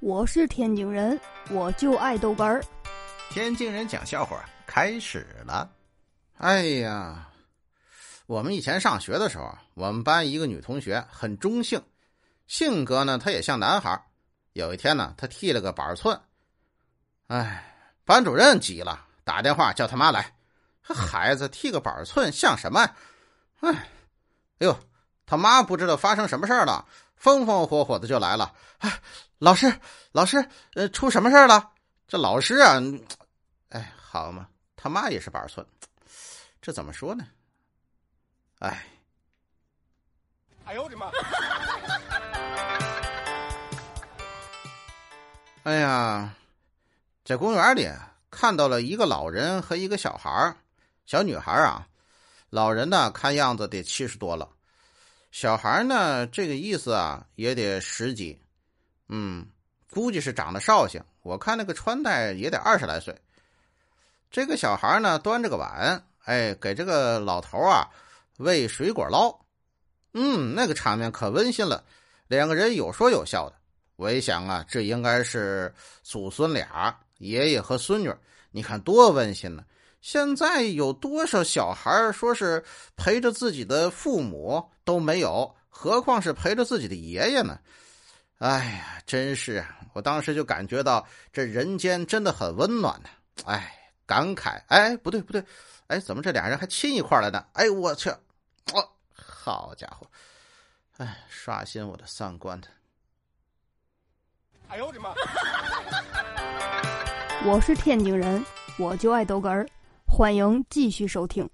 我是天津人，我就爱豆干儿。天津人讲笑话开始了。哎呀，我们以前上学的时候，我们班一个女同学很中性，性格呢，她也像男孩。有一天呢，她剃了个板寸，哎，班主任急了，打电话叫他妈来。这孩子剃个板寸像什么？哎，哎呦，他妈不知道发生什么事了，风风火火的就来了。哎，老师，老师，呃，出什么事了？这老师啊，哎，好嘛，他妈也是板寸，这怎么说呢？哎，哎呦我的妈！哎呀，在公园里看到了一个老人和一个小孩小女孩啊，老人呢看样子得七十多了，小孩呢这个意思啊也得十几，嗯，估计是长得绍兴。我看那个穿戴也得二十来岁。这个小孩呢端着个碗，哎，给这个老头啊喂水果捞，嗯，那个场面可温馨了，两个人有说有笑的。我一想啊，这应该是祖孙俩，爷爷和孙女，你看多温馨呢。现在有多少小孩说是陪着自己的父母都没有，何况是陪着自己的爷爷呢？哎呀，真是啊！我当时就感觉到这人间真的很温暖呢。哎，感慨。哎，不对不对，哎，怎么这俩人还亲一块了呢？哎，我去，我好家伙，哎，刷新我的三观的。哎呦我的妈！我是天津人，我就爱豆干儿。欢迎继续收听。